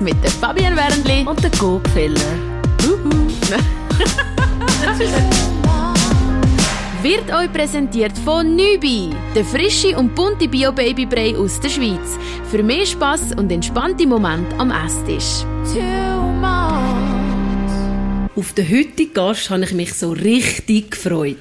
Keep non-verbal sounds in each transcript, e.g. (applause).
mit der Fabian Wernli und der Gopfeller. Wird euch präsentiert von Nübi, der frische und bunte Bio-Babybrei aus der Schweiz. Für mehr Spass und entspannte Momente am Esstisch. Auf den heutigen Gast habe ich mich so richtig gefreut.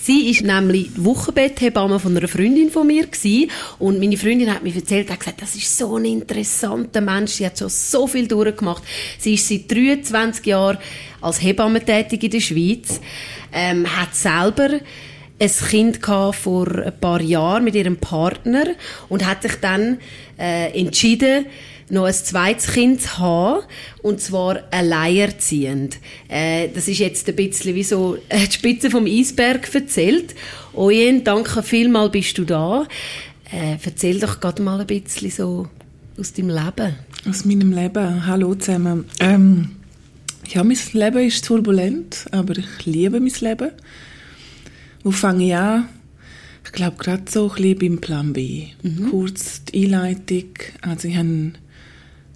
Sie ist nämlich Wochenbetthebamme von einer Freundin von mir gewesen. und meine Freundin hat mir erzählt, hat gesagt, das ist so ein interessanter Mensch. Sie hat schon so viel durchgemacht. Sie ist seit 23 Jahren als Hebamme tätig in der Schweiz, ähm, hat selber ein Kind vor ein paar Jahren mit ihrem Partner und hat sich dann äh, entschieden, noch ein zweites Kind zu haben, und zwar alleinerziehend. Äh, das ist jetzt ein bisschen wie so (laughs) äh, die Spitze vom Eisberg erzählt. Ojen, danke vielmals, bist du da. Äh, erzähl doch gerade mal ein bisschen so aus deinem Leben. Aus meinem Leben. Hallo zusammen. Ähm, ja, mein Leben ist turbulent, aber ich liebe mein Leben. Wo fange ich an? Ich glaube, gerade so ein bisschen beim Plan B. Mhm. Kurz die Einleitung. Also ich habe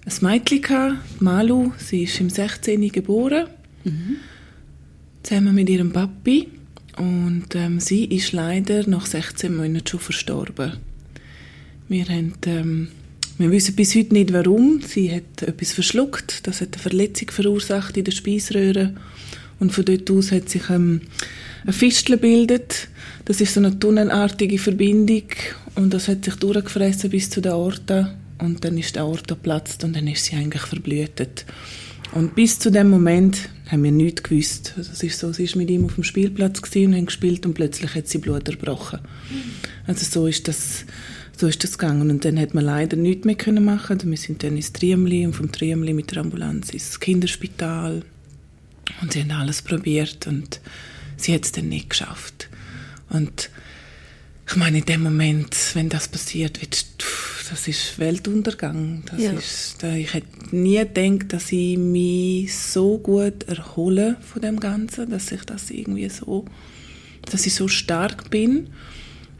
ein Mädchen, Malu, sie ist im 16. geboren, mhm. zusammen mit ihrem Papi. Und ähm, sie ist leider nach 16 Monaten schon verstorben. Wir, haben, ähm, wir wissen bis heute nicht, warum. Sie hat etwas verschluckt. Das hat eine Verletzung verursacht in der Speiseröhre. Und von dort aus hat sich ähm, eine Fistel bildet. Das ist so eine tunnelartige Verbindung und das hat sich durchgefressen bis zu der Aorta und dann ist der Aorta geplatzt und dann ist sie eigentlich verblühtet. Und bis zu dem Moment haben wir nichts gewusst. Also es ist so, sie ist mit ihm auf dem Spielplatz und haben gespielt und plötzlich hat sie Blut erbrochen. Also so ist das, so ist das gegangen. Und dann hat man leider nichts mehr können machen. Wir sind dann ins Triemli und vom Triemli mit der Ambulanz ins Kinderspital. Und sie haben alles probiert und sie hat es dann nicht geschafft. Und ich meine, in dem Moment, wenn das passiert, wird, das ist Weltuntergang. Das Ja. ist, ich hätte nie gedacht, dass ich mich so gut erhole von dem Ganzen, dass ich das irgendwie so, dass ich so stark bin.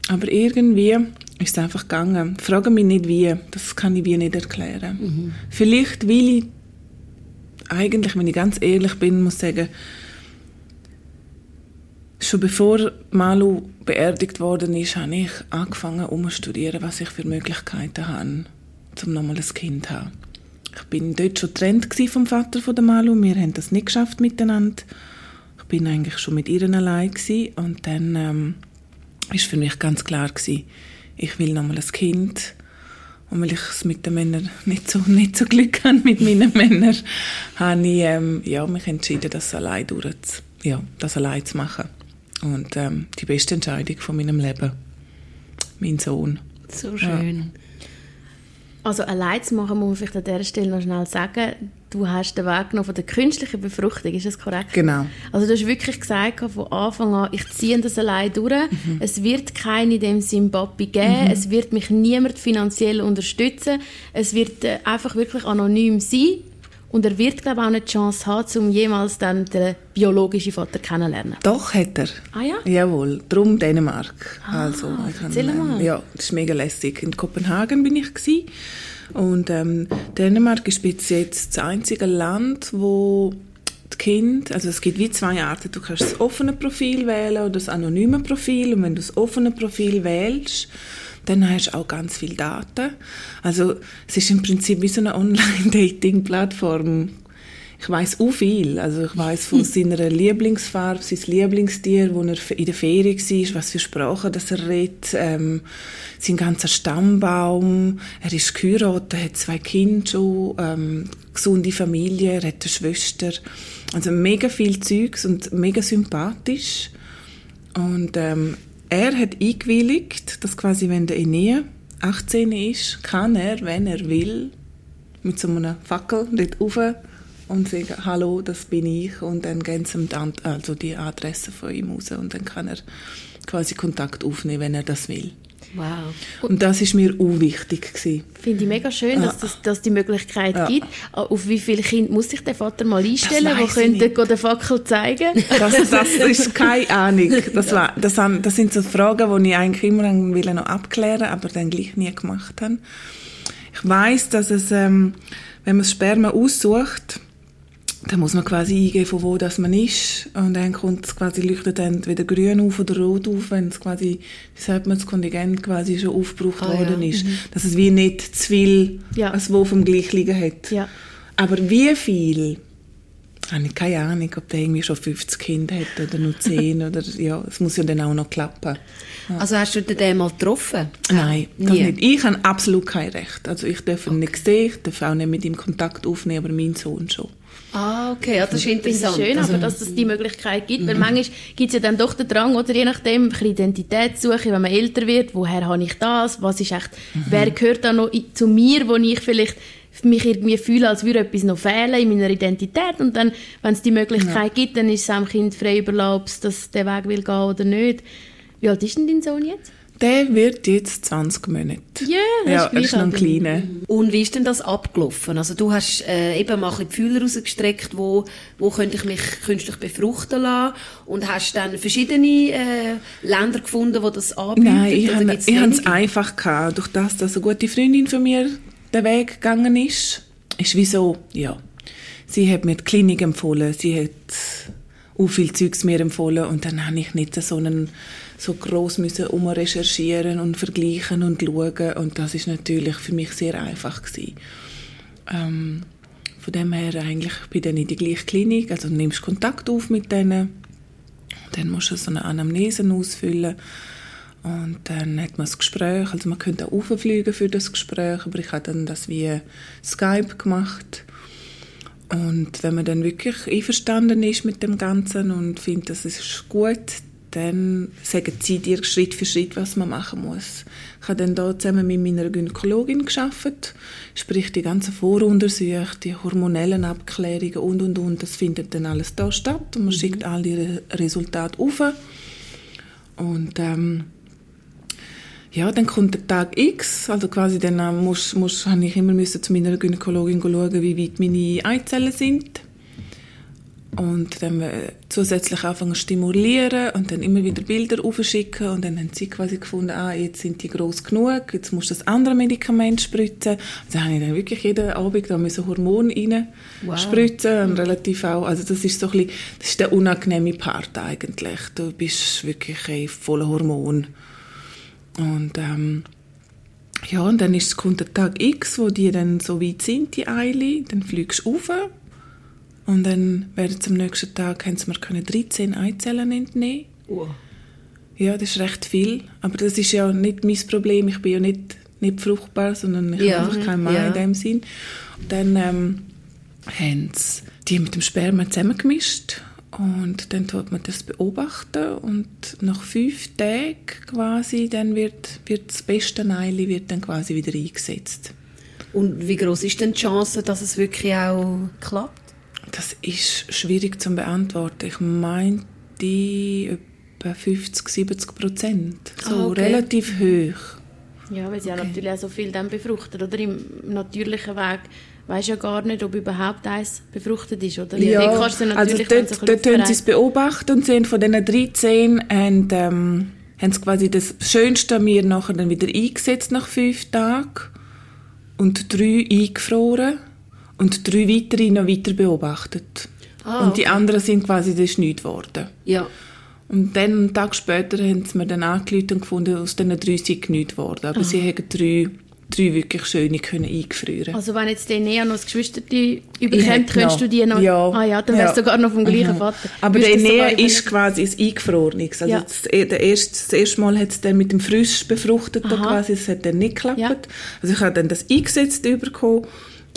Aber irgendwie ist es einfach gegangen. Frage mich nicht wie, das kann ich wie nicht erklären. Vielleicht, weil ich eigentlich, wenn ich ganz ehrlich bin, muss sagen, schon bevor Malu beerdigt worden ist, habe ich angefangen, um zu studieren, was ich für Möglichkeiten habe, um nochmal ein Kind zu haben. Ich bin dort schon getrennt vom Vater von der Malu. Wir haben das nicht geschafft miteinander. Ich bin eigentlich schon mit ihr allein gewesen. und dann ähm, ist für mich ganz klar gewesen, ich will nochmal ein Kind. Und weil ich es mit den Männern nicht so, (laughs) nicht so Glück habe mit meinen Männern, habe ich ähm, ja, mich entschieden, das allein durch, ja, das allein zu machen. Und ähm, die beste Entscheidung von meinem Leben. Mein Sohn. So schön. Also allein zu machen, muss man vielleicht an dieser Stelle noch schnell sagen, du hast den Weg genommen von der künstlichen Befruchtung, ist das korrekt? Genau. Also du hast wirklich gesagt von Anfang an, ich ziehe das allein durch, Mhm. es wird keinen in dem Sinn Papi geben, es wird mich niemand finanziell unterstützen, es wird äh, einfach wirklich anonym sein und er wird glaube ich auch nicht die Chance haben, um jemals dann den biologischen Vater kennenzulernen. Doch, hat er. Ah ja? Jawohl, drum Dänemark. also, ich erzähl habe, mal. Ja, das ist mega lässig. In Kopenhagen bin ich gsi und ähm, Dänemark ist bis jetzt das einzige Land, wo die Kind, also es gibt wie zwei Arten. Du kannst das offene Profil wählen oder das anonyme Profil und wenn du das offene Profil wählst, dann hast du auch ganz viele Daten. Also es ist im Prinzip wie so eine Online-Dating-Plattform. Ich weiß auch viel. Also ich weiß von (laughs) seiner Lieblingsfarbe, sein Lieblingstier, wo er in der Ferien war, was für Sprachen das er redet, ähm, sein ganzer Stammbaum. Er ist geheiratet, hat zwei Kinder schon, ähm, gesunde Familie, er hat eine Schwester. Also mega viel Zeugs und mega sympathisch. Und ähm, er hat eingewilligt, dass quasi, wenn der Enea 18 ist, kann er, wenn er will, mit so einer Fackel dort rauf und sagen, hallo, das bin ich. Und dann geben sie also die Adresse von ihm raus und dann kann er quasi Kontakt aufnehmen, wenn er das will. Wow. Und das ist mir auch wichtig gewesen. Finde ich mega schön, dass es dass die Möglichkeit Ja. gibt. Auf wie viele Kinder muss sich der Vater mal einstellen, Das nicht. gehen den Fackel zeigen? Das, das (laughs) ist keine Ahnung. Das, war, das, das sind so Fragen, die ich eigentlich immer will noch abklären aber dann gleich nie gemacht habe. Ich weiß, dass es, ähm, wenn man das Sperma aussucht, dann muss man quasi eingeben, von wo das man ist. Und dann kommt es quasi, leuchtet entweder grün auf oder rot auf, wenn es quasi, wie sagt man, das Kontingent quasi schon aufgebraucht Ah, worden ja. ist. Dass es wie nicht zu viel, Ja. als wo vom gleich liegen hat. Ja. Aber wie viel? Habe ich keine Ahnung, ob der irgendwie schon 50 Kinder hat oder nur 10 (laughs) oder, ja, es muss ja dann auch noch klappen. Also hast du den mal getroffen? Nein, das nicht. Ich habe absolut kein Recht. Also ich darf ihn nicht sehen, ich darf auch nicht mit ihm Kontakt aufnehmen, aber mein Sohn schon. Ah, okay, ja, das ist interessant. schön, Also, aber dass es die Möglichkeit gibt. Weil manchmal gibt es ja dann doch den Drang, oder je nachdem, ein bisschen Identitätssuche, wenn man älter wird, woher habe ich das, was ist echt, wer gehört da noch zu mir, wo ich vielleicht mich irgendwie fühle, als würde etwas noch fehlen in meiner Identität und dann, wenn es die Möglichkeit gibt, dann ist es am Kind frei überlassen, ob es das den Weg will gehen oder nicht. Wie alt ist denn dein Sohn jetzt? Der wird jetzt 20 Monate. Ja, das ja, ist er ist noch ein kleiner. Und wie ist denn das abgelaufen? Also du hast äh, eben mal ein die Fühler rausgestreckt, wo, wo könnte ich mich künstlich befruchten lassen und hast dann verschiedene äh, Länder gefunden, die das anbieten? Nein, ich habe habe es einfach gehabt. Durch das, dass eine gute Freundin von mir den Weg gegangen ist, ist wieso, ja. Sie hat mir die Klinik empfohlen, sie hat auch viel Zeugs mir empfohlen und dann habe ich nicht so einen so gross müssen umrecherchieren und vergleichen und schauen. Und das ist natürlich für mich sehr einfach gewesen. Ähm, von dem her eigentlich bin ich dann in die gleiche Klinik, also nimmst Kontakt auf mit denen, dann musst du so eine Anamnese ausfüllen. Und dann hat man das Gespräch, also man könnte auch auffliegen für das Gespräch, aber ich habe dann das wie Skype gemacht. Und wenn man dann wirklich einverstanden ist mit dem Ganzen und findet, das ist gut, dann sagen sie dir Schritt für Schritt, was man machen muss. Ich habe dann da zusammen mit meiner Gynäkologin geschafft, sprich die ganzen Voruntersuchungen, die hormonellen Abklärungen und und und, das findet dann alles da statt und man schickt all die Re- Resultate auf. Und ähm, ja, dann kommt der Tag X, also quasi dann äh, muss, muss, habe ich immer müssen zu meiner Gynäkologin schauen, wie weit meine Eizellen sind. Und dann äh, zusätzlich anfangen zu stimulieren und dann immer wieder Bilder aufschicken und dann haben sie quasi gefunden, ah, jetzt sind die groß genug, jetzt musst du das andere Medikament spritzen. Also habe ich dann wirklich jeden Abend da müssen Hormon rein Wow. spritzen und relativ auch, also das ist so ein bisschen, das ist der unangenehme Part eigentlich. Du bist wirklich ey, voller Hormon. Und ähm, ja, und dann ist, kommt der Tag X, wo die dann so weit sind, die Eile, dann fliegst du rauf und dann werden am nächsten Tag, haben mir können 13 Eizellen entnehmen Oh. Ja, das ist recht viel, aber das ist ja nicht mein Problem, ich bin ja nicht, nicht fruchtbar, sondern ich Ja, habe einfach keinen Mann ja. in dem Sinn. Und dann ähm, haben sie die mit dem Sperma zusammengemischt und dann tut man das beobachten und nach fünf Tagen quasi dann wird, wird das beste Eile wird dann quasi wieder eingesetzt. Und wie groß ist denn die Chance, dass es wirklich auch klappt? Das ist schwierig zu beantworten. Ich meine, die etwa 50, 70 Prozent. So Ah, okay. relativ hoch. Ja, weil sie ja natürlich auch so viel dann befruchtet, oder? Im natürlichen Weg weisst ja gar nicht, ob überhaupt eins befruchtet ist, oder? Ja, du also dort, dort tun sie es beobachten und sehen von diesen 13 und, ähm, haben sie quasi das Schönste mir nachher dann wieder eingesetzt nach fünf Tagen und drei eingefroren und drei weitere noch weiter beobachtet. Ah, und die anderen sind quasi, das ist nichts geworden. Ja. Und dann, einen Tag später, haben sie mir dann angerufen und gefunden, aus diesen drei sind nichts geworden. Aber sie haben drei, drei wirklich schöne können eingefrieren Also wenn jetzt die Enea noch das Geschwister überkommt, könntest du die noch... Ja. Ah ja, dann wärst du Ja. sogar noch vom gleichen Mhm. Vater. Aber der überlegen- ist quasi ein eingefrorenes. Also Ja. das, der erste, das erste Mal hat es dann mit dem frisch befruchteten Aha. quasi, das hat dann nicht geklappt. Ja. Also ich habe dann das eingesetzt bekommen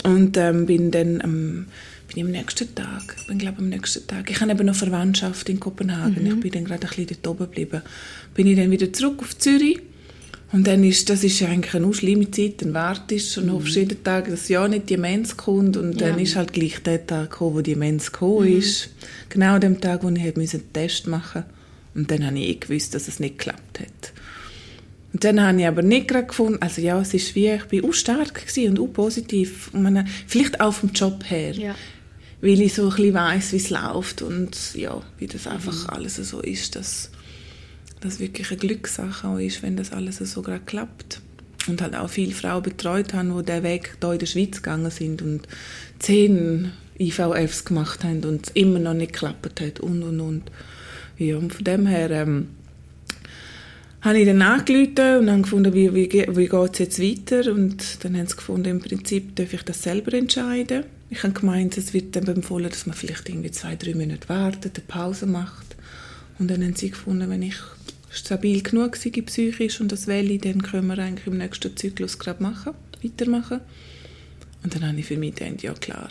und ähm, bin dann am bin ich am nächsten Tag, bin glaube am nächsten Tag, ich habe eben noch Verwandtschaft in Kopenhagen, Mhm. ich bin dann gerade ein bisschen dort oben geblieben, bin ich dann wieder zurück auf Zürich und dann ist, das ist ja eigentlich eine schlimme Zeit, dann wartest und hoffst jeden Tag, dass ja nicht die Mens kommt und dann Mhm. Ja. ist halt gleich der Tag gekommen, wo die Mens gekommen ist. Genau an dem Tag, wo ich einen Test machen und dann habe ich eh gewusst, dass es nicht geklappt hat. Und dann habe ich aber nicht gerade gefunden, also ja, es ist wie, ich bin auch stark und auch positiv. Und meine, vielleicht auch vom Job her, Ja. weil ich so ein bisschen weiss, wie es läuft und ja, wie das einfach alles so ist, dass das wirklich eine Glückssache auch ist, wenn das alles so gerade klappt. und halt auch viele Frauen betreut habe, die diesen Weg hier in der Schweiz gegangen sind und zehn IVFs gemacht haben und es immer noch nicht geklappt hat und und und. Ja, und von dem her ähm, habe ich dann angerufen und habe gefunden, wie, wie, wie geht es jetzt weiter und dann haben sie gefunden, im Prinzip darf ich das selber entscheiden. Ich habe gemeint, es wird dann empfohlen, dass man vielleicht irgendwie zwei, drei Monate wartet, eine Pause macht und dann haben sie gefunden, wenn ich stabil genug sei psychisch und das will dann können wir eigentlich im nächsten Zyklus gerade machen, weitermachen. Und dann habe ich für mich gedacht, ja klar,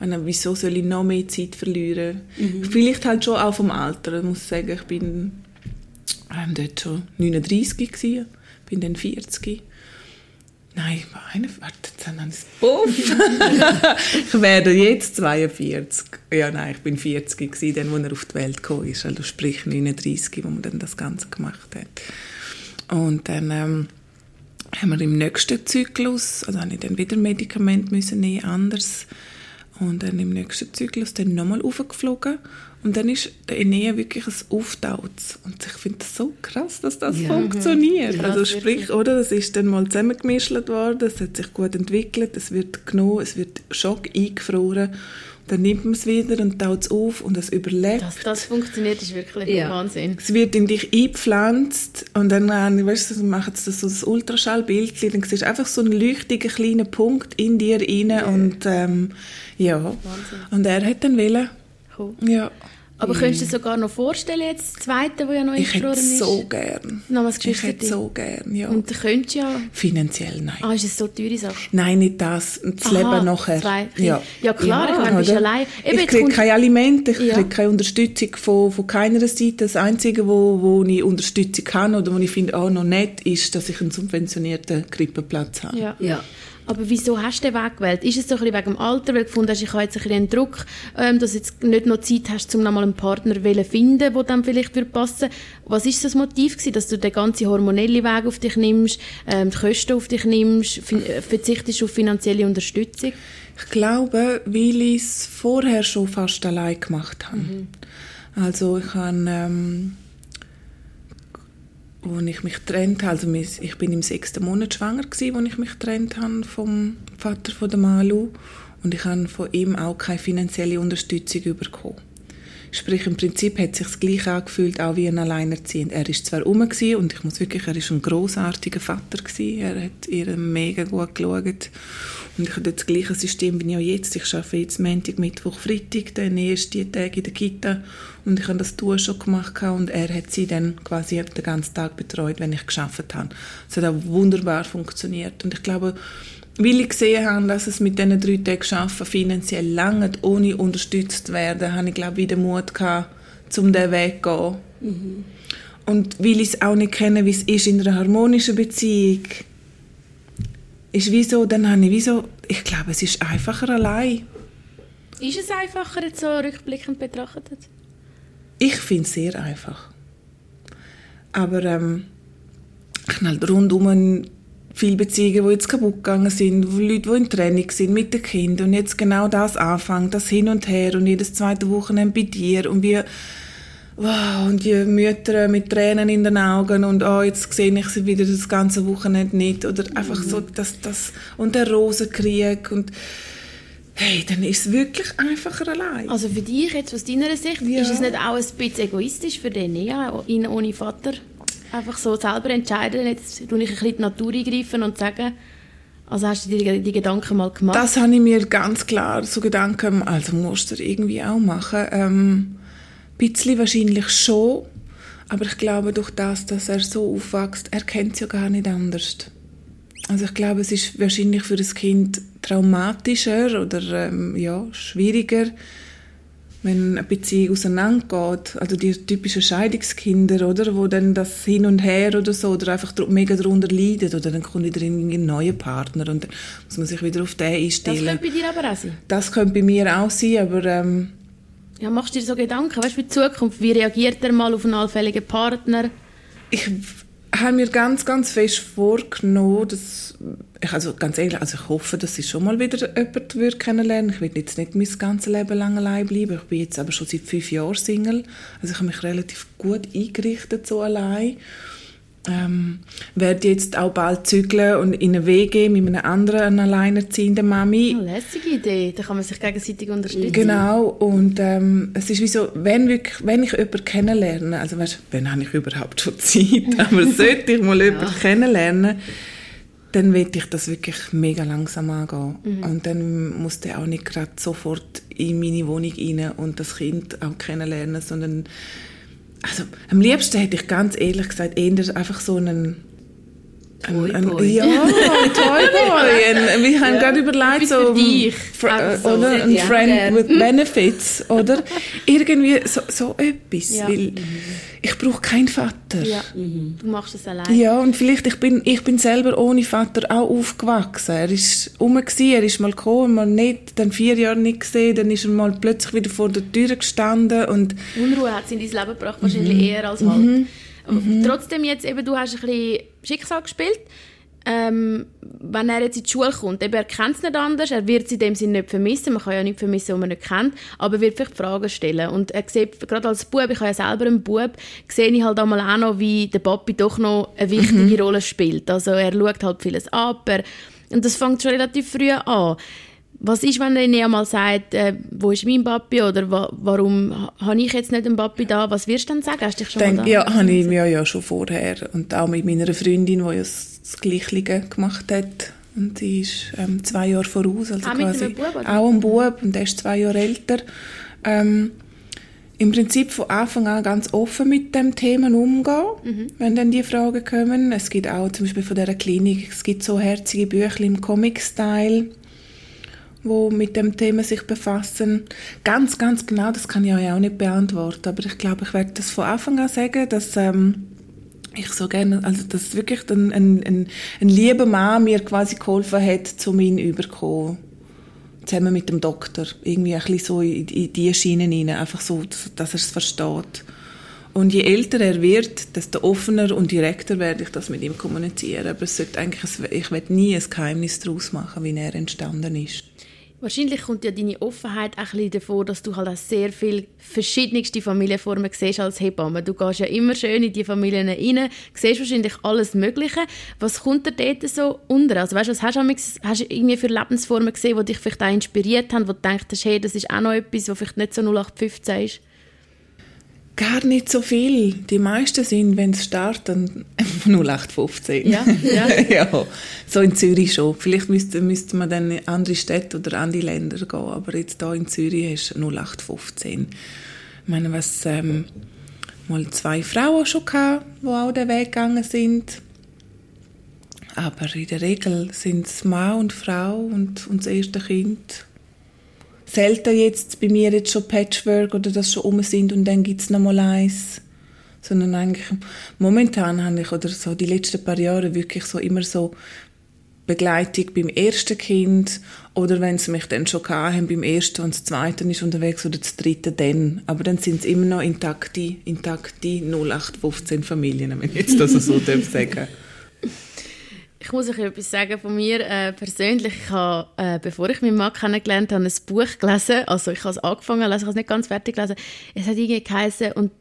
meine, wieso soll ich noch mehr Zeit verlieren? Mhm. Vielleicht halt schon auch vom Alter. Ich muss sagen, ich bin ähm, dort schon 39 gewesen, bin dann 40. Nein, ich war eine, warte, jetzt haben wir (laughs) Ich werde jetzt 42. Ja, nein, ich bin 40 gewesen, dann, als er auf die Welt gekommen ist. Also sprich 39, wo man dann das Ganze gemacht hat. Und dann ähm, haben wir im nächsten Zyklus, also habe ich dann wieder Medikamente müssen nehmen, anders und dann im nächsten Zyklus dann nochmal aufgeflogen. Und dann ist der Enea wirklich ein Auftauz. Und ich finde das so krass, dass das ja. funktioniert. Ja, also sprich, wirklich. oder, es ist dann mal zusammengemischt worden, es hat sich gut entwickelt, es wird genommen, es wird Schock eingefroren dann nimmt man es wieder und taut es auf und es überlebt. Dass das funktioniert, ist wirklich ja. Wahnsinn. Es wird in dich eingepflanzt und dann äh, weißt du, machen sie so ein Ultraschallbild, dann siehst du einfach so einen leuchtigen kleinen Punkt in dir rein ja. und ähm, ja. Wahnsinn. Und er hat dann wollen. Cool. Ja. Aber mm. könntest du dir sogar noch vorstellen, jetzt das zweite, das ja noch ich hätte ist? so gern. Nochmals ich hätte so gern, ja. Und du könntest ja... Finanziell, nein. Ah, ist es so teure Sache? Nein, nicht das. Das Aha, Leben nachher. Zwei. Ja. ja, klar, ja, ich meine, du bist allein. Eben, ich kriege keine Alimente, ich ja. kriege keine Unterstützung von, von keiner Seite. Das Einzige, wo, wo ich Unterstützung habe oder wo ich finde, oh, noch nett, ist, dass ich einen subventionierten Krippenplatz habe. Ja. ja. Aber wieso hast du den Weg gewählt? Ist es so ein bisschen wegen dem Alter, weil du gefunden hast, ich habe jetzt ein bisschen einen Druck, ähm, dass du jetzt nicht noch Zeit hast, um nochmal einen Partner zu finden, der dann vielleicht passen würde Was ist das Motiv gewesen, dass du den ganzen hormonellen Weg auf dich nimmst, ähm, die Kosten auf dich nimmst, äh, verzichtest auf finanzielle Unterstützung? Ich glaube, weil ich es vorher schon fast allein gemacht habe. Mhm. Also ich habe... Ähm wo ich mich getrennt habe, also ich bin im sechsten Monat schwanger gewesen, als ich mich getrennt habe vom Vater von der Malu und ich habe von ihm auch keine finanzielle Unterstützung bekommen. Sprich, im Prinzip hat sich gleich angefühlt, auch wie ein Alleinerziehend. Er ist zwar rum und ich muss wirklich, er ist ein großartiger Vater gewesen. Er hat ihr mega gut geschaut. Und ich habe das gleiche System wie ich auch jetzt. Ich arbeite jetzt Montag, Mittwoch, Freitag, dann erst die Tage in der Kita. Und ich habe das Tour schon gemacht und er hat sie dann quasi den ganzen Tag betreut, wenn ich geschafft habe. Es hat auch wunderbar funktioniert. Und ich glaube, weil ich gesehen habe, dass es mit diesen drei Tagen Arbeiten finanziell lange ohne unterstützt werden, habe ich, glaube wieder Mut gehabt, um diesen Weg zu gehen. Mhm. Und weil ich es auch nicht kenne, wie es ist in einer harmonischen Beziehung, ist wieso, dann habe ich wieso, ich glaube, es ist einfacher allein. Ist es einfacher, jetzt so rückblickend betrachtet? Ich finde es sehr einfach. Aber ähm, ich habe halt rundum viele Beziehungen, die jetzt kaputt gegangen sind, Leute, die in Trennung sind mit den Kindern und jetzt genau das anfangen, das hin und her und jedes zweite Wochenende bei dir und wir wow, und die Mütter mit Tränen in den Augen und oh, jetzt sehe ich sie wieder das ganze Wochenende nicht oder einfach mhm. so das, das und der Rosenkrieg und hey, dann ist es wirklich einfacher allein. Also für dich jetzt aus deiner Sicht, ja. ist es nicht auch ein bisschen egoistisch für den, ja, ihn ohne Vater? Einfach so selber entscheiden, jetzt tue ich ein bisschen die Natur eingreifen und sagen, also hast du dir die Gedanken mal gemacht? Das habe ich mir ganz klar so Gedanken, also musst du irgendwie auch machen. Ähm, ein bisschen wahrscheinlich schon, aber ich glaube durch das, dass er so aufwächst, er kennt es ja gar nicht anders. Also ich glaube, es ist wahrscheinlich für das Kind traumatischer oder ähm, ja, schwieriger, wenn eine Beziehung auseinandergeht, also die typischen Scheidungskinder, oder, wo dann das hin und her oder so, oder einfach mega darunter leiden, oder dann kommt wieder ein neuer Partner und dann muss man sich wieder auf den einstellen. Das könnte bei dir aber auch sein? Das könnte bei mir auch sein, aber... Ähm, ja, machst du dir so Gedanken, weißt du, für die Zukunft, wie reagiert er mal auf einen allfälligen Partner? Ich habe mir ganz, ganz fest vorgenommen, dass ich, also ganz ehrlich, also ich hoffe, dass ich schon mal wieder jemanden würde kennenlernen. Ich will jetzt nicht mein ganzes Leben lang allein bleiben. Ich bin jetzt aber schon seit fünf Jahren Single. Also ich habe mich relativ gut eingerichtet so allein. ähm, werde jetzt auch bald zügeln und in eine WG mit einer anderen alleinerziehenden Mami. Oh, lässige Idee, da kann man sich gegenseitig unterstützen. Genau, und ähm, es ist wie so, wenn, wirklich, wenn ich jemanden kennenlerne, also weißt, wenn habe ich überhaupt schon (laughs) Zeit, aber sollte ich mal jemanden kennenlernen, dann will ich das wirklich mega langsam angehen. Mhm. Und dann muss der auch nicht gerade sofort in meine Wohnung rein und das Kind auch kennenlernen, sondern also am liebsten hätte ich ganz ehrlich gesagt eher einfach so einen Toy ein, Boy. Ja, ein Toy (laughs) Boy. Wir haben Ja. gerade überlegt, so, für. Fr- Einfach so. oder? Ein Friend gern. with Benefits, oder? (laughs) Irgendwie so, so etwas. Ja. Weil ich brauche keinen Vater. Ja, du machst das allein. Ja, und vielleicht, ich bin, ich bin selber ohne Vater auch aufgewachsen. Er ist rum, gewesen, er ist mal gekommen, mal nicht, dann vier Jahre nicht gesehen, dann ist er mal plötzlich wieder vor der Tür gestanden und Unruhe hat es in dein Leben gebracht, wahrscheinlich Mhm. eher als halt. Aber Trotzdem jetzt eben, du hast ein bisschen Schicksal gespielt. Ähm, wenn er jetzt in die Schule kommt, eben, er kennt es nicht anders, er wird es in dem Sinne nicht vermissen, man kann ja nicht vermissen, was man nicht kennt, aber er wird vielleicht Fragen stellen. Und er sieht, gerade als Bub, ich habe ja selber einen Bub, sehe ich halt einmal auch noch, wie der Papi doch noch eine wichtige Mhm. Rolle spielt. Also er schaut halt vieles ab, er, und das fängt schon relativ früh an. Was ist, wenn er ihnen mal sagt, äh, wo ist mein Papi oder wa warum ha- habe ich jetzt nicht einen Papi da? Was wirst du dann sagen? Hast du dich schon denk, ja, habe ich mir ja schon vorher und auch mit meiner Freundin, die ja das, Gleiche gemacht hat. Und sie ist ähm, zwei Jahre voraus. Also Auch mit quasi einem Bub, oder? Auch ein Bub und der ist zwei Jahre älter. Ähm, Im Prinzip von Anfang an ganz offen mit dem Thema umgehen, Mhm. wenn dann die Fragen kommen. Es gibt auch zum Beispiel von dieser Klinik, es gibt so herzige Bücher im Comic-Style, wo mit dem Thema sich befassen. Ganz, ganz genau, das kann ich euch auch nicht beantworten, aber ich glaube, ich werde das von Anfang an sagen, dass ähm, ich so gerne, also dass wirklich ein, ein, ein, ein lieber Mann mir quasi geholfen hat, zu mir überkommen. Zusammen mit dem Doktor. Irgendwie ein bisschen so in, in die Schiene rein, einfach so, dass, er es versteht. Und je älter er wird, desto offener und direkter werde ich das mit ihm kommunizieren. Aber es eigentlich, ich werde nie ein Geheimnis daraus machen, wie er entstanden ist. Wahrscheinlich kommt ja deine Offenheit auch ein bisschen davor, dass du halt auch sehr viele verschiedenste Familienformen siehst als Hebamme. Du gehst ja immer schön in die Familien rein, siehst wahrscheinlich alles Mögliche. Was kommt dir dort so unter? Also weißt du, was hast du, hast du irgendwie für Lebensformen gesehen, die dich vielleicht auch inspiriert haben, wo du denkst, hey, das ist auch noch etwas, was vielleicht nicht so 0815 ist? Gar nicht so viel. Die meisten sind, wenn sie starten, 0815. Ja, ja. (laughs) ja, so in Zürich schon. Vielleicht müsste, müsste man dann in andere Städte oder andere Länder gehen, aber jetzt hier in Zürich ist 0815. Ich meine, was ähm, mal zwei Frauen schon gehabt, die auch den Weg gegangen sind. Aber in der Regel sind es Mann und Frau und, und das erste Kind. Selten jetzt bei mir jetzt schon Patchwork oder das schon um sind und dann gibt es nochmal eins. Sondern eigentlich momentan habe ich, oder so die letzten paar Jahre, wirklich so immer so Begleitung beim ersten Kind oder wenn sie mich dann schon haben beim ersten und das zweite ist unterwegs oder das dritte dann. Aber dann sind es immer noch intakte, intakte 0815 Familien, wenn ich jetzt das so darf sagen (laughs) Ich muss euch etwas sagen von mir äh, persönlich. Ich habe, äh, bevor ich meinen Mann kennengelernt habe, ein Buch gelesen. Also ich habe es angefangen lesen, ich habe es nicht ganz fertig gelesen. Es hat irgendwie geheißen und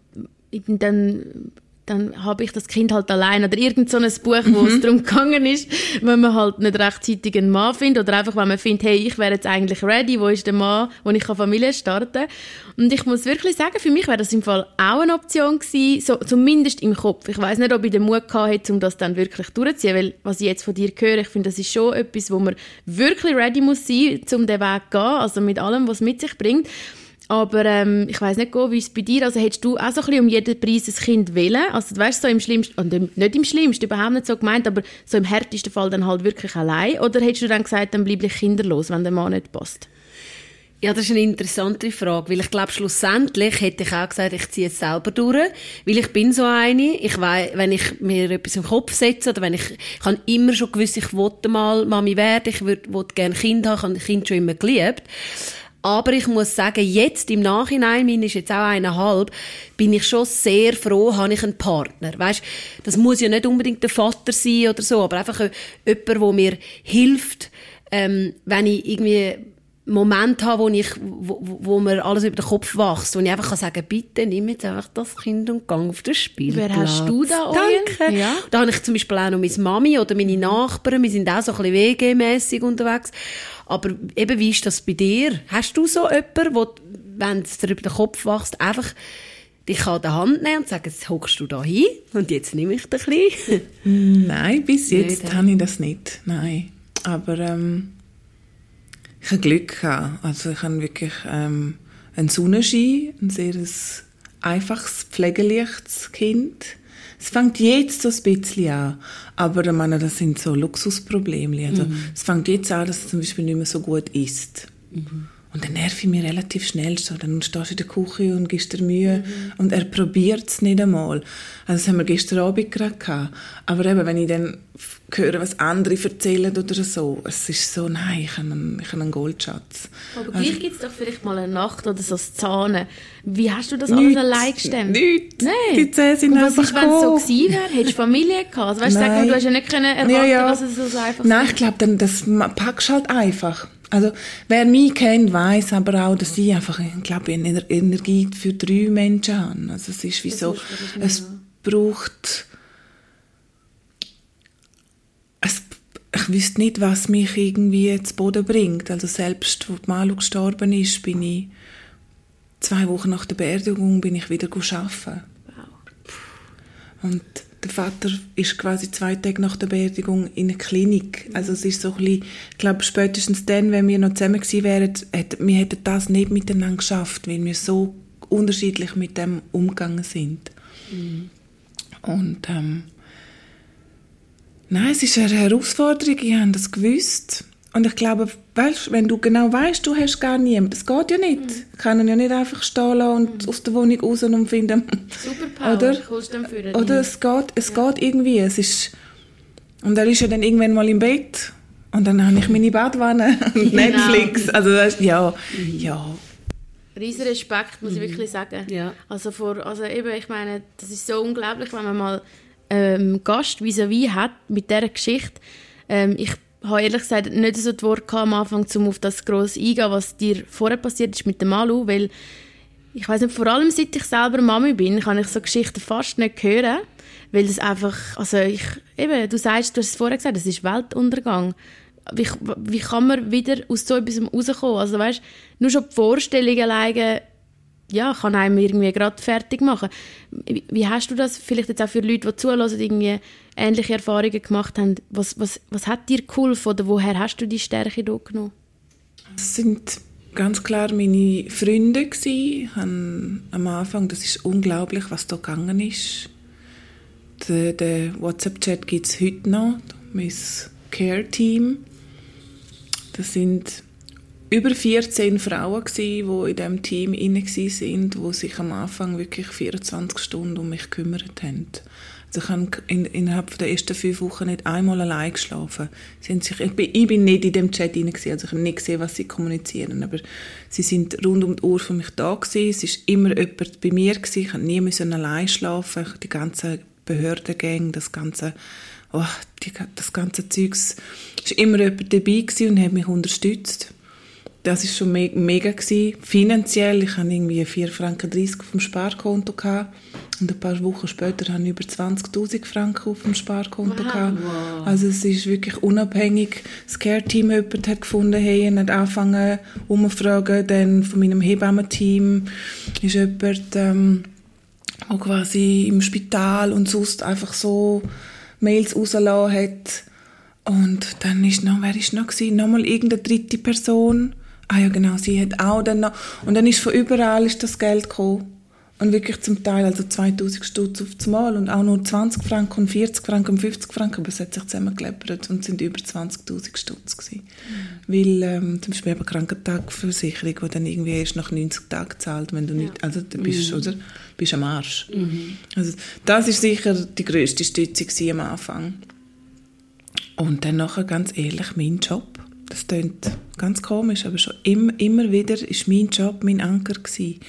dann, dann habe ich das Kind halt allein oder irgend so ein Buch, wo es darum gegangen ist, wenn man halt nicht rechtzeitig einen Mann findet oder einfach, wenn man findet, hey, ich wäre jetzt eigentlich ready, wo ist der Mann, wo ich Familie starten kann. Und ich muss wirklich sagen, für mich wäre das im Fall auch eine Option gewesen, so, zumindest im Kopf. Ich weiß nicht, ob ich den Mut gehabt hätte, um das dann wirklich durchzuziehen, weil was ich jetzt von dir höre, ich finde, das ist schon etwas, wo man wirklich ready muss sein, um den Weg zu gehen, also mit allem, was es mit sich bringt. Aber ähm, ich weiß nicht, wie es bei dir Also hättest du auch so ein bisschen um jeden Preis ein Kind wählen? Also du weißt, so im schlimmsten, nicht im schlimmsten, überhaupt nicht so gemeint, aber so im härtesten Fall dann halt wirklich allein? Oder hättest du dann gesagt, dann bleib ich kinderlos, wenn der Mann nicht passt? Ja, das ist eine interessante Frage, weil ich glaube, schlussendlich hätte ich auch gesagt, ich ziehe es selber durch, weil ich bin so eine, ich weiß, wenn ich mir etwas im Kopf setze oder wenn ich, ich habe immer schon gewusst, ich wollte mal Mami werden, ich würde, wollte gerne Kind haben, ich habe Kind schon immer geliebt. Aber ich muss sagen, jetzt im Nachhinein, meine ist jetzt auch eineinhalb, bin ich schon sehr froh, habe ich einen Partner. Weißt, das muss ja nicht unbedingt der Vater sein oder so, aber einfach jemand, der mir hilft, ähm, wenn ich irgendwie Moment habe, wo, ich, wo, wo mir alles über den Kopf wächst, wo ich einfach kann sagen bitte nimm jetzt einfach das Kind und gang auf das Spielplatz. Wer hast du da, Danke. Ja. Da habe ich zum Beispiel auch noch meine Mami oder meine Nachbarn, wir sind auch so ein bisschen WG-mässig unterwegs. Aber eben, wie ist das bei dir? Hast du so jemanden, wo, wenn es dir über den Kopf wächst, einfach dich an der Hand nehmen und sagen, jetzt hockst du da hin und jetzt nehme ich dich ein? (laughs) Nein, bis jetzt nicht, habe ich das nicht. Nein. Aber ähm, ich habe Glück gehabt. Also ich habe wirklich ähm, einen Sonnenschein, ein sehr einfaches, pflegeleichtes Kind. Es fängt jetzt so ein bisschen an, aber ich meine, das sind so Luxusprobleme. Also mhm. es fängt jetzt an, dass es zum Beispiel nicht mehr so gut isst. Mhm. Und dann nerv ich mich relativ schnell so. Dann stehst du in der Küche und gibst dir Mühe. Mhm. Und er probiert es nicht einmal. Also das haben wir gestern Abend gerade gehabt. Aber eben, wenn ich dann höre, was andere erzählen oder so, es ist so, nein, ich habe einen, ich habe einen Goldschatz. Aber also, gleich gibt es doch vielleicht mal eine Nacht oder so das Zahnen. Wie hast du das alles allein gestemmt? Nichts. Nein. Die Zähne sind und was einfach ist, wenn es so gewesen wäre? Hättest du Familie gehabt? Also, weißt, du, du hast ja nicht können erwarten, ja, ja. dass es so einfach Nein, ich glaube, das packst du halt einfach. Also, wer mich kennt, weiß aber auch, dass ich einfach, ich glaube, eine Energie für drei Menschen habe. Also, es ist wie das so, es braucht, es, ich wüsste nicht, was mich irgendwie zu Boden bringt. Also, selbst, wo die Malu gestorben ist, bin ich zwei Wochen nach der Beerdigung bin ich wieder arbeiten. Wow. Und der Vater ist quasi zwei Tage nach der Beerdigung in der Klinik. Also es ist so ein bisschen, ich glaube, spätestens dann, wenn wir noch zusammen gewesen wären, hätte, wir hätten das nicht miteinander geschafft, weil wir so unterschiedlich mit dem umgegangen sind. Mhm. Und ähm, nein, es ist eine Herausforderung, ich habe das gewusst. Und ich glaube, weißt, wenn du genau weißt, du hast gar niemanden, das geht ja nicht. Mhm. Kann ja nicht einfach stehen lassen und mhm. aus der Wohnung raus und finden. Superpower, oder, oder es geht, es ja. geht irgendwie. Es ist, und er ist ja dann irgendwann mal im Bett und dann habe ich meine Badwanne (laughs) und genau. Netflix. Also das, ja, mhm. ja. Riesen Respekt, muss ich mhm. wirklich sagen. Ja. Also, vor, also eben, ich meine, das ist so unglaublich, wenn man mal ähm, Gast vis-à-vis -vis hat mit dieser Geschichte. Ähm, ich habe ehrlich gesagt nicht so die Worte am Anfang, um auf das gross eingehen, was dir vorher passiert ist mit dem Malu, weil ich weiß nicht, vor allem seit ich selber Mami bin, kann ich so Geschichten fast nicht hören, weil das einfach, also ich, eben, du sagst, du hast es vorher gesagt, das ist Weltuntergang. Wie, wie kann man wieder aus so etwas rauskommen? Also weißt, nur schon die Vorstellung alleine ja, kann einem irgendwie gerade fertig machen. Wie, wie, hast du das vielleicht jetzt auch für Leute, die zuhören, irgendwie ähnliche Erfahrungen gemacht haben? Was, was, was hat dir geholfen oder woher hast du die Stärke da genommen? Es sind ganz klar meine Freunde gewesen. Am Anfang, das ist unglaublich, was da gegangen ist. Den, den WhatsApp-Chat gibt es heute noch, mein Care-Team. Das sind über 14 Frauen gewesen, die in diesem Team inne sind, die sich am Anfang wirklich 24 Stunden um mich gekümmert haben. Also ich habe in, innerhalb der ersten fünf Wochen nicht einmal allein geschlafen. Sie sich, ich, bin, ich bin nicht in dem Chat inne also ich habe nicht gesehen, was sie kommunizieren, aber sie sind rund um die Uhr für mich da gewesen. Es ist immer jemand bei mir gewesen. Ich musste nie müssen allein schlafen. Die ganzen Behördengänge, das ganze oh, die, das ganze Zeugs, es war immer jemand dabei und hat mich unterstützt das ist schon me mega gewesen. Finanziell, ich hatte irgendwie 4 Franken 30 auf dem Sparkonto gehabt. und ein paar Wochen später habe ich über 20.000 Franken auf dem Sparkonto wow. gehabt. Also es ist wirklich unabhängig. Das Care-Team jemand hat gefunden, hey, und hat angefangen umzufragen. Dann von meinem Hebammenteam ist jemand, ähm, der quasi im Spital und sonst einfach so Mails rausgelassen hat. Und dann ist noch, wer ist noch gewesen? Nochmal irgendeine dritte Person ah ja genau, sie hat auch dann noch, und dann ist von überall ist das Geld gekommen. Und wirklich zum Teil, also 2000 Stutz auf das Mal und auch nur 20 Franken und 40 Franken und 50 Franken, aber es hat sich zusammengekleppert und sind über 20'000 Stutz gewesen. Mhm. Weil ähm, zum Beispiel eben Krankentagversicherung, die dann irgendwie erst nach 90 Tagen zahlt, wenn du ja. nicht, also du bist, mhm. oder, bist am Arsch. Mhm. Also das ist sicher die grösste Stütze am Anfang. Und dann nachher, ganz ehrlich, mein Job das klingt ganz komisch, aber schon immer, immer wieder ist mein Job mein Anker gewesen.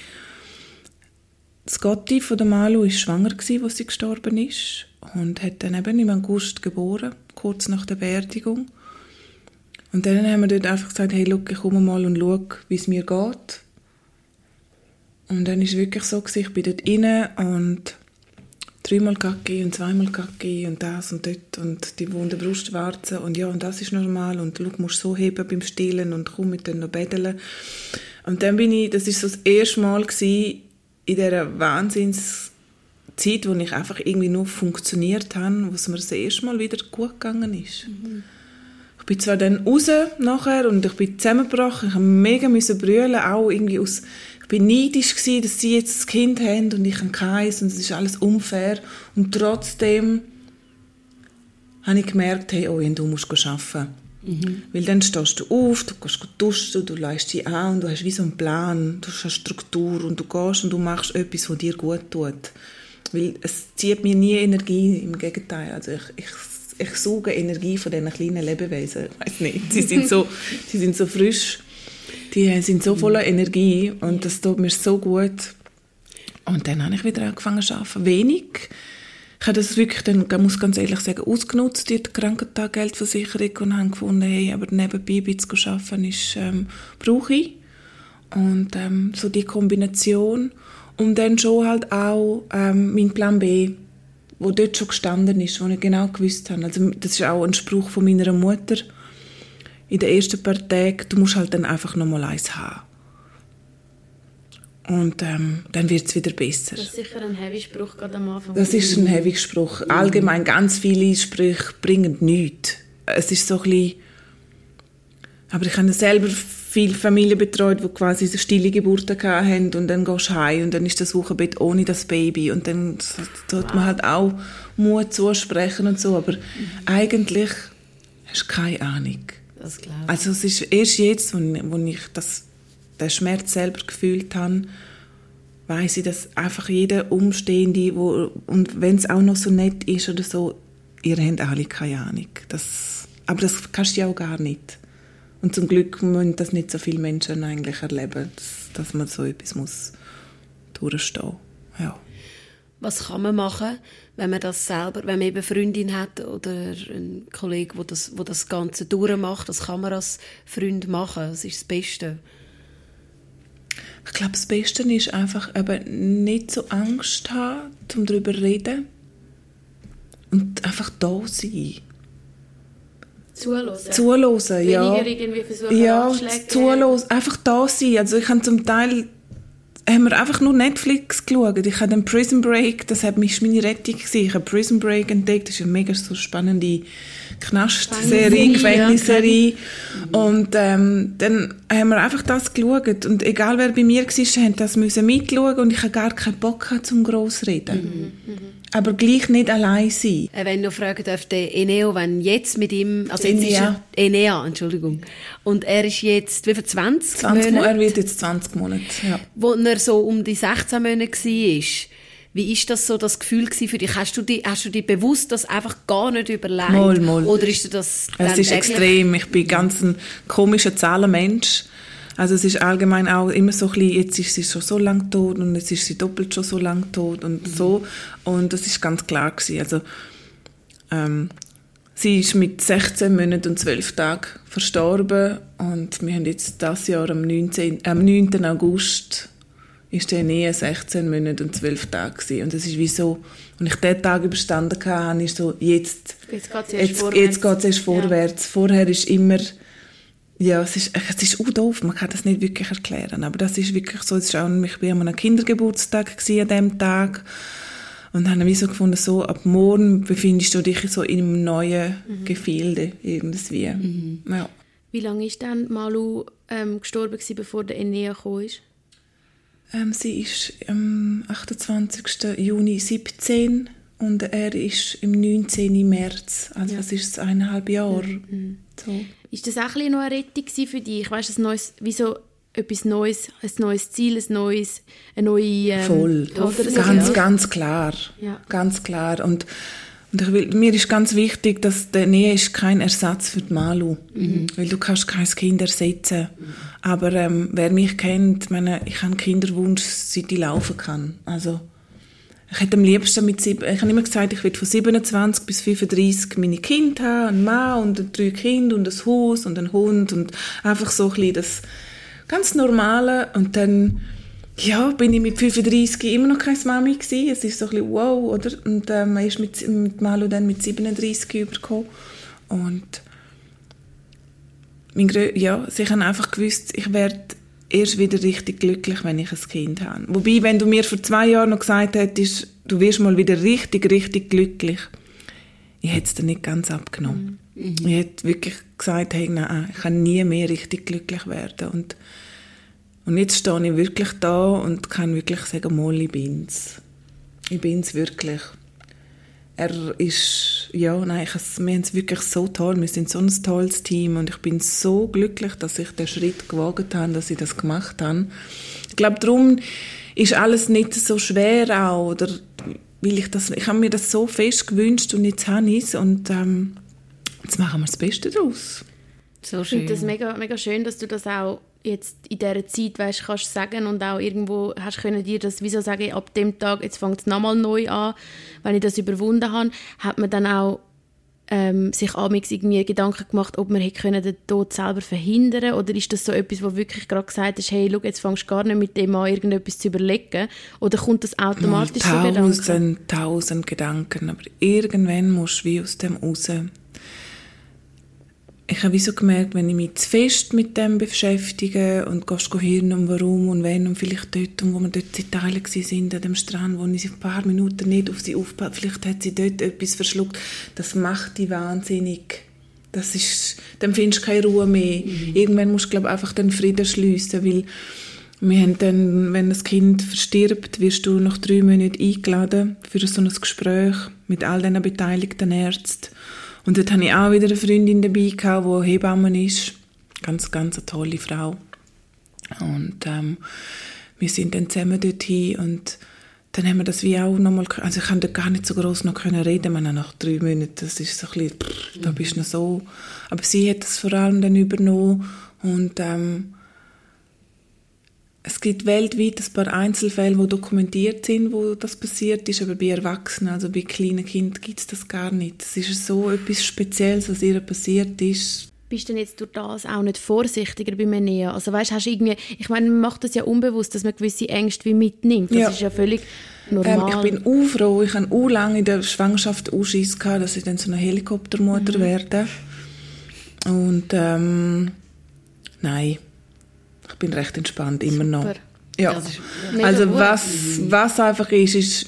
Scotty von der Malu war schwanger, gewesen, als sie gestorben ist und hat dann eben im August geboren, kurz nach der Beerdigung. Und dann haben wir dort einfach gesagt, hey, look, ich komme mal und schau, wie es mir geht. Und dann ist es wirklich so, gewesen, ich bin dort rein und dreimal Kacke und zweimal Kacke und das und dort und die wunde Brustwarze und ja, und das ist normal und du musst so heben beim Stillen und komm mit dann noch betteln. Und dann bin ich, das ist so das erste Mal gewesen, in dieser Wahnsinns Zeit, wo ich einfach irgendwie nur funktioniert habe, wo es mir das erste Mal wieder gut gegangen ist. Mhm. Ich bin zwar dann raus nachher und ich bin zusammengebrochen, ich habe mega müssen brüllen, auch irgendwie aus, ich bin neidisch gewesen, dass sie jetzt das Kind haben und ich habe keins und es ist alles unfair und trotzdem habe ich gemerkt, hey, oh, du musst arbeiten. Mhm. Weil dann stehst du auf, du gehst duschen, du leist dich an und du hast wie so einen Plan, du hast eine Struktur und du gehst und du machst etwas, was dir gut tut. Weil es zieht mir nie Energie, im Gegenteil. Also ich, ich, ich sauge Energie von diesen kleinen Lebewesen. Ich weiß nicht, sie sind (laughs) so, sie sind so frisch, die sind so voller Energie und das tut mir so gut. Und dann habe ich wieder angefangen zu arbeiten. Wenig. Ich habe das wirklich, dann, muss ganz ehrlich sagen, ausgenutzt, die Krankentaggeldversicherung und habe gefunden, hey, aber nebenbei ein bisschen zu arbeiten ist, ähm, brauche ich. Und ähm, so die Kombination und dann schon halt auch ähm, mein Plan B, wo dort schon gestanden ist, wo ich genau gewusst habe. Also das ist auch ein Spruch von meiner Mutter. In den ersten paar Tagen, du musst halt dann einfach nochmal eins haben. Und ähm, dann wird es wieder besser. Das ist sicher ein Heavy-Spruch gerade am Anfang. Das ist ein Heavy-Spruch. Allgemein ganz viele Sprüche bringen nichts. Es ist so ein bisschen... Aber ich habe selber viele Familien betreut, die quasi so stille Geburten hatten und dann gehst du heim und dann ist das Wochenbett ohne das Baby und dann sollte man halt auch Mut zusprechen und so, aber mhm. eigentlich hast du keine Ahnung. Das also es ist erst jetzt, wo, wo ich das, den Schmerz selber gefühlt habe, weiß ich, dass einfach jeder Umstehende, wo, und wenn es auch noch so nett ist oder so, ihr habt alle keine Ahnung. Das, aber das kannst du ja auch gar nicht. Und zum Glück müssen das nicht so viele Menschen eigentlich erleben, dass, dass man so etwas muss durchstehen ja. Was kann man machen, wenn man das selber, wenn man eben eine Freundin hat oder einen Kollegen, der das, wo das Ganze durchmacht, was kann man als Freund machen? Das ist das Beste. Ich glaube, das Beste ist einfach eben nicht so Angst haben, um darüber zu reden und einfach da sein. Zuhören. Zuhören, ja. Weniger irgendwie versuchen, Ja, zuhören. Einfach da sein. Also ich habe zum Teil haben wir einfach nur Netflix geschaut. Ich habe den Prison Break, das hat mich meine Rettung gewesen. Ich habe Prison Break entdeckt. Das ist eine mega so spannende Knastserie, Gefängnisserie. Ja. Und ähm, dann haben wir einfach das geschaut. Und egal wer bei mir war, haben das müssen mitschauen und ich habe gar keinen Bock gehabt, zum gross reden. Mhm. Mhm. Aber gleich nicht allein sein. Äh, wenn du fragen dürfte, Eneo, wenn jetzt mit ihm, also jetzt Enea. ist er, Enea, Entschuldigung. Und er ist jetzt, wie viel, 20, 20 Monate? Er wird jetzt 20 Monate, ja. Wo er so um die 16 Monate war, wie ist das so das Gefühl für dich? Hast du dir, hast du dir bewusst das einfach gar nicht überlegt? Mal, mal. Oder ist dir das Es ist extrem. Ich bin ganz ein komischer Zahlenmensch. Also es ist allgemein auch immer so ein bisschen, jetzt ist sie schon so lange tot und jetzt ist sie doppelt schon so lange tot und mhm. so. Und das ist ganz klar gewesen. Also ähm, sie ist mit 16 Monaten und 12 Tagen verstorben und wir haben jetzt das Jahr am, 19, am 9. August ist der Nähe 16 Monate und 12 Tage gewesen. Und es ist wie so, und ich diesen Tag überstanden hatte, habe ich so, jetzt, jetzt geht es erst jetzt, vorwärts. Jetzt geht's erst vorwärts. Ja. Vorher ist immer, ja, es ist, es ist auch doof, man kann das nicht wirklich erklären, aber das ist wirklich so, es ist auch, ich war an einem Kindergeburtstag an dem Tag und habe wie so gefunden, so, ab morgen befindest du dich so in einem neuen mhm. Gefilde irgendwie. Mhm. Ja. Wie lange ist dann Malu ähm, gestorben gewesen, bevor der Enea gekommen ist? Ähm, sie ist am 28. Juni 17 und er ist im 19. März, also ja. das ist es eineinhalb Jahre. Mhm. So. Ist das auch ein noch eine Rettung für dich? Weißt du, neues, wie so etwas Neues, ein neues Ziel, ein neues, eine neue... Ähm, Voll, ganz, ja. ganz klar, ja. ganz klar und und ich will, mir ist ganz wichtig, dass der Nähe ist kein Ersatz für die Malu. Mhm. Weil du kannst kein Kind ersetzen. Mhm. Aber ähm, wer mich kennt, meine, ich habe Kinderwunsch, seit ich laufen kann. Also ich hätte am liebsten mit sieben, ich habe immer gesagt, ich will von 27 bis 35 meine Kinder haben, einen Mann und drei Kinder und ein Haus und einen Hund und einfach so ein bisschen das ganz Normale und dann ja, bin ich mit 35 immer noch keine Mami gewesen. Es ist so ein bisschen wow, oder? Und äh, man ist mit, mit Malu dann mit 37 übergekommen. Und mein, ja, sie haben einfach gewusst, ich werde erst wieder richtig glücklich, wenn ich ein Kind habe. Wobei, wenn du mir vor zwei Jahren noch gesagt hättest, du wirst mal wieder richtig, richtig glücklich, ich hätte es dann nicht ganz abgenommen. Mhm. Ich hätte wirklich gesagt, hey, nein, ich kann nie mehr richtig glücklich werden. Und, und jetzt stehe ich wirklich da und kann wirklich sagen, mal, ich bin's. Ich bin's wirklich er ist, ja, nein, ich, wir haben es wirklich so toll, wir sind so ein tolles Team und ich bin so glücklich, dass ich den Schritt gewagt habe, dass ich das gemacht habe. Ich glaube, darum ist alles nicht so schwer auch, oder weil ich das, ich habe mir das so fest gewünscht und jetzt habe ich es und ähm, jetzt machen wir das Beste daraus. So schön. Ich finde das mega, mega schön, dass du das auch jetzt in dieser Zeit weißt, kannst sagen und auch irgendwo hast können dir das wieso sagen, ab dem Tag, jetzt fängt es nochmal neu an, wenn ich das überwunden habe, hat man dann auch ähm, sich amigs irgendwie Gedanken gemacht, ob man hätte den Tod selber verhindern oder ist das so etwas, wo wirklich gerade gesagt hast, hey, schau, jetzt fängst du gar nicht mit dem an, irgendetwas zu überlegen oder kommt das automatisch tausend, so Gedanken? Tausend, tausend Gedanken, aber irgendwann musst du wie aus dem raus ich habe so gemerkt, wenn ich mich zu fest mit dem beschäftige und gehst hören und warum und wenn und vielleicht dort, wo wir dort in Italien sind, an dem Strand, wo ich ein paar Minuten nicht auf sie aufpasse, vielleicht hat sie dort etwas verschluckt, das macht die wahnsinnig. Das ist, dann findest du keine Ruhe mehr. Mhm. Irgendwann musst du, glaube einfach den Frieden schliessen, weil wir haben dann, wenn das Kind verstirbt, wirst du nach drei Monaten eingeladen für so ein Gespräch mit all den beteiligten Ärzten. Und dort hatte ich auch wieder eine Freundin dabei, die Hebamme ist. Ganz, ganz eine tolle Frau. Und ähm, wir sind dann zusammen dorthin und dann haben wir das wie auch nochmal, also ich konnte gar nicht so groß noch können reden, man nach drei Monaten, das ist so ein bisschen, pff, da bist du noch so, aber sie hat das vor allem dann übernommen und ähm, es gibt weltweit ein paar Einzelfälle, die dokumentiert sind, wo das passiert ist, aber bei Erwachsenen, also bei kleinen Kindern, gibt es das gar nicht. Es ist so etwas Spezielles, was ihr passiert ist. Bist du denn jetzt durch das auch nicht vorsichtiger bei mir näher? Also weißt, hast du irgendwie, ich meine, man macht das ja unbewusst, dass man gewisse Ängste wie mitnimmt. Das ja. ist ja völlig normal. Ähm, ich bin auch froh, ich hatte auch lange in der Schwangerschaft Ausschiss gehabt, dass ich dann so eine Helikoptermutter mhm. werde. Und ähm, nein, bin recht entspannt, immer noch. Super. Ja. Also was, was einfach ist, ist,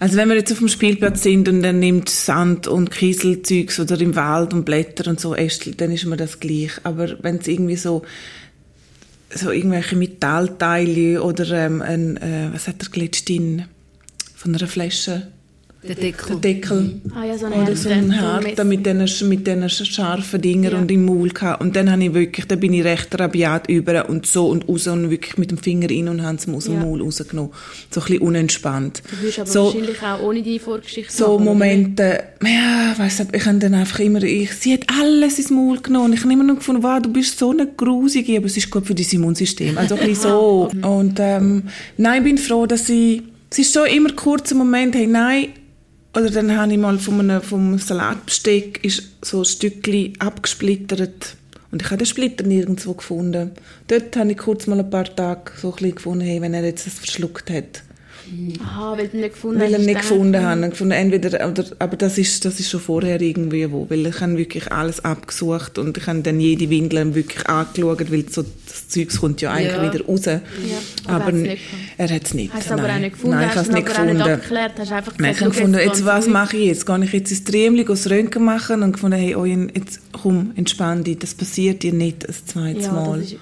also wenn wir jetzt auf dem Spielplatz sind und dann nimmt Sand und Kieselzeugs oder im Wald und Blätter und so Ästel, dann ist mir das gleich. Aber wenn es irgendwie so so irgendwelche Metallteile oder ähm, ein, äh, was hat er letztens von einer Flasche der Deckel. Der Deckel. Ah, ja, so Oder so ein harter mit diesen mit den scharfen Dingen ja. und im Maul gehabt. Und dann habe ich wirklich, da bin ich recht rabiat über und so und raus und wirklich mit dem Finger rein und habe es aus dem ja. Maul rausgenommen. So ein bisschen unentspannt. Du wirst aber so, wahrscheinlich auch ohne die Vorgeschichte So machen, Momente, oder? ja, weiss ich, ich habe dann einfach immer, ich, sie hat alles ins Maul genommen. Ich habe immer noch gefunden, wow, du bist so eine Grusige, aber es ist gut für dein Immunsystem. Also ein bisschen so. (laughs) und ähm, nein, ich bin froh, dass sie, es ist schon immer kurz im Moment, hey, nein, oder dann habe ich mal von einem, vom Salatbesteck ist so ein Stückchen abgesplittert. Und ich habe den Splitter nirgendwo gefunden. Dort habe ich kurz mal ein paar Tage so ein bisschen gefunden, hey, wenn er jetzt das verschluckt hat. Aha, weil du nicht gefunden Weil ich nicht gefunden habe. Gefunden, entweder, oder, aber das ist, das ist schon vorher irgendwie wo, weil ich habe wirklich alles abgesucht und ich habe dann jede Windel wirklich angeschaut, weil so, das Zeug kommt ja eigentlich ja. wieder raus. Ja, aber, aber er hat es nicht. Hast du aber auch nicht gefunden? Nein, ich habe es nicht gefunden. Nicht abgeklärt, hast einfach Nein, ich habe gefunden, jetzt, jetzt was mache ich jetzt? Gehe ich jetzt ins Triemli, das Röntgen machen und gefunden, hey, oh, jetzt komm, entspann dich, das passiert dir nicht ein zweites ja, Mal. Das ist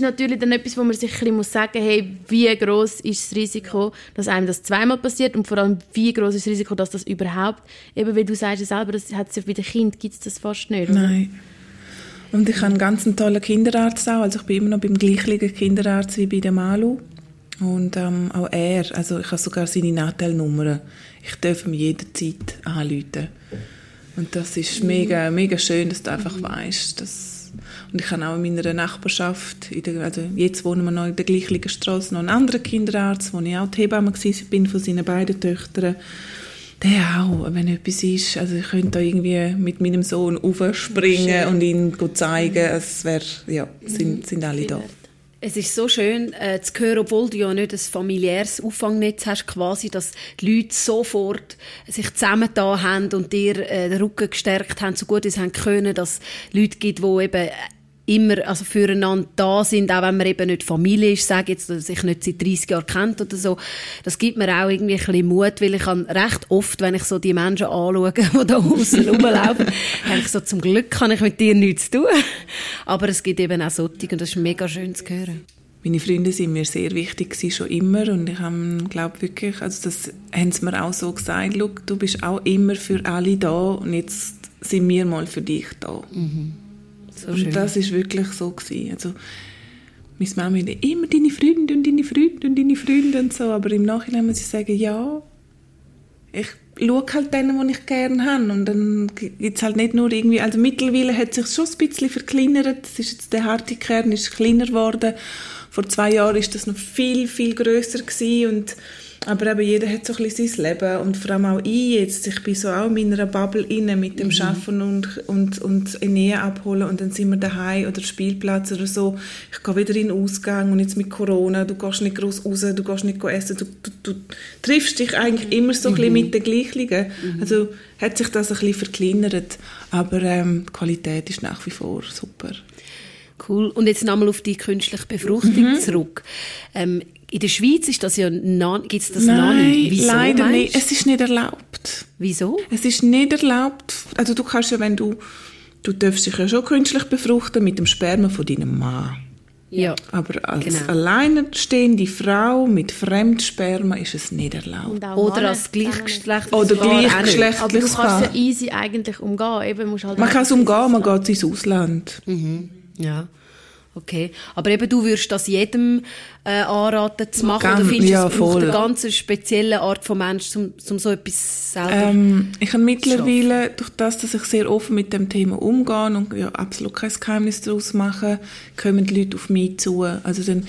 natürlich dann etwas, wo man sich ein bisschen muss sagen hey, wie groß ist das Risiko, dass einem das zweimal passiert und vor allem, wie groß ist das Risiko, dass das überhaupt, eben wie du sagst selber, das hat ja bei den Kindern gibt es das fast nicht. Oder? Nein. Und ich habe einen ganz tollen Kinderarzt auch, also ich bin immer noch beim gleichen Kinderarzt wie bei der Malu. Und ähm, auch er, also ich habe sogar seine Nachteilnummer. Ich darf ihm jederzeit anrufen. Und das ist mega, mega schön, dass du einfach weißt, dass Und ich habe auch in meiner Nachbarschaft, in der, also jetzt wohnen wir noch in der gleichen Straße, noch einen anderen Kinderarzt, wo ich auch die Hebamme bin von seinen beiden Töchtern. Der auch, wenn etwas ist. Also ich könnte da irgendwie mit meinem Sohn aufspringen und ihn zeigen. Es wär, ja, sind, sind alle da. Es ist so schön äh, zu hören, obwohl du ja nicht ein familiäres Auffangnetz hast, quasi, dass die Leute sofort sich zusammengetan haben und dir äh, den Rücken gestärkt haben, so gut es haben können, dass es Leute gibt, die eben immer also füreinander da sind, auch wenn man eben nicht Familie ist, sage jetzt, dass sich nicht seit 30 Jahren kennt oder so. Das gibt mir auch irgendwie ein bisschen Mut, weil ich recht oft, wenn ich so die Menschen anschaue, (laughs) die da außen rumlaufen, (laughs) denke ich so, zum Glück kann ich mit dir nichts tun. Aber es gibt eben auch solche und das ist mega schön zu hören. Meine Freunde sind mir sehr wichtig schon immer und ich habe, glaube wirklich, also das haben sie mir auch so gesagt, du bist auch immer für alle da und jetzt sind wir mal für dich da. Mhm. So und das ist wirklich so gewesen. Also, meine Mama immer deine Freunde und deine Freunde und deine Freunde und so, aber im Nachhinein muss ich sagen, ja, ich schaue halt denen, die ich gerne habe. Und dann gibt es halt nicht nur irgendwie, also mittlerweile hat es sich schon ein bisschen verkleinert, das ist jetzt der harte Kern ist kleiner geworden, vor zwei Jahren ist das noch viel, viel grösser gewesen und aber eben jeder hat so ein bisschen sein Leben und vor allem auch ich jetzt, ich bin so auch in meiner Bubble inne mit dem mhm. Schaffen und, und, und Nähe abholen und dann sind wir daheim oder Spielplatz oder so. Ich gehe wieder in den Ausgang und jetzt mit Corona, du gehst nicht groß raus, du gehst nicht essen, du, du, du triffst dich eigentlich immer so ein bisschen mhm. mit den Gleichen. Mhm. Also hat sich das ein bisschen verkleinert, aber ähm, die Qualität ist nach wie vor super. Cool. Und jetzt nochmal auf die künstliche Befruchtung mhm. zurück. Ähm, in der Schweiz ist das ja gibt es das Nein, noch nicht. Wieso, leider meinst? nicht. Es ist nicht erlaubt. Wieso? Es ist nicht erlaubt. Also du kannst ja, wenn du du darfst dich ja schon künstlich befruchten mit dem Sperma von deinem Mann. Ja. Aber als genau. alleinstehende Frau mit Fremdsperma ist es nicht erlaubt. Oder als gleichgeschlechtliches Oder gleichgeschlechtliches Aber du kannst es ja easy eigentlich umgehen. Eben, musst halt man kann es umgehen, man geht ins Ausland. Mhm. Ja. Okay, aber eben du würdest das jedem äh, anraten zu machen? Ganz, oder findest ja, es braucht eine ganz spezielle Art von Mensch, um, um so etwas selber ähm, Ich habe mittlerweile, durch das, dass ich sehr offen mit dem Thema umgehe und ja, absolut kein Geheimnis daraus mache, kommen die Leute auf mich zu. Also dann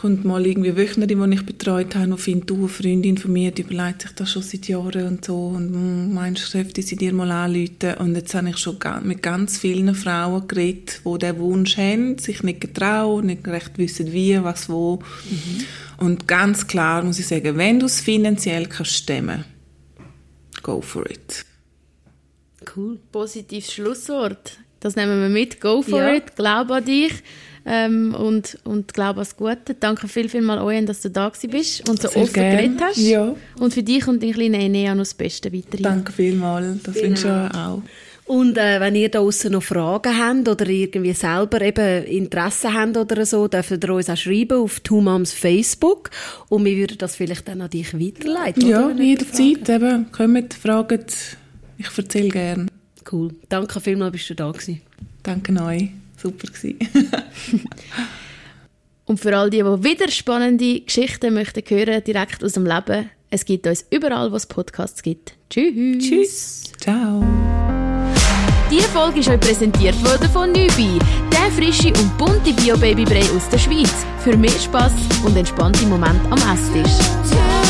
kommt mal irgendwie Wöchnerin, die ich betreut habe, und findet, du, eine Freundin von mir, die überlegt sich das schon seit Jahren und so und hm, meinst, dürfte sie dir mal anrufen? Und jetzt habe ich schon mit ganz vielen Frauen geredet, die diesen Wunsch haben, sich nicht getrauen, nicht recht wissen, wie, was, wo. Mhm. Und ganz klar muss ich sagen, wenn du es finanziell kannst stemmen, go for it. Cool. Positives Schlusswort. Das nehmen wir mit. Go for ja. it. Glaub an dich ähm, und, und glaube ans Gute. Danke viel, viel mal euch, dass du da bist und so Sehr offen gern. geredet hast. Ja. Und für dich und dein kleiner Enea noch das Beste weiterhin. Danke vielmals, das genau. wünsche ich auch. Und äh, wenn ihr da außen noch Fragen habt oder irgendwie selber eben Interesse habt oder so, dürft ihr uns auch schreiben auf Two Moms Facebook und wir würden das vielleicht dann an dich weiterleiten. Ja, jederzeit eben. Kommt, fragt, ich erzähle gerne. Cool. Danke vielmals, bist du da gewesen. Danke euch super (laughs) Und für all die, die wieder spannende Geschichten möchten hören, direkt aus dem Leben, es gibt uns überall, wo es Podcasts gibt. Tschüss. Tschüss. Ciao. Diese Folge ist euch präsentiert worden von Nübi, der frische und bunte Bio-Baby-Brei aus der Schweiz. Für mehr Spass und entspannte Momente am Esstisch.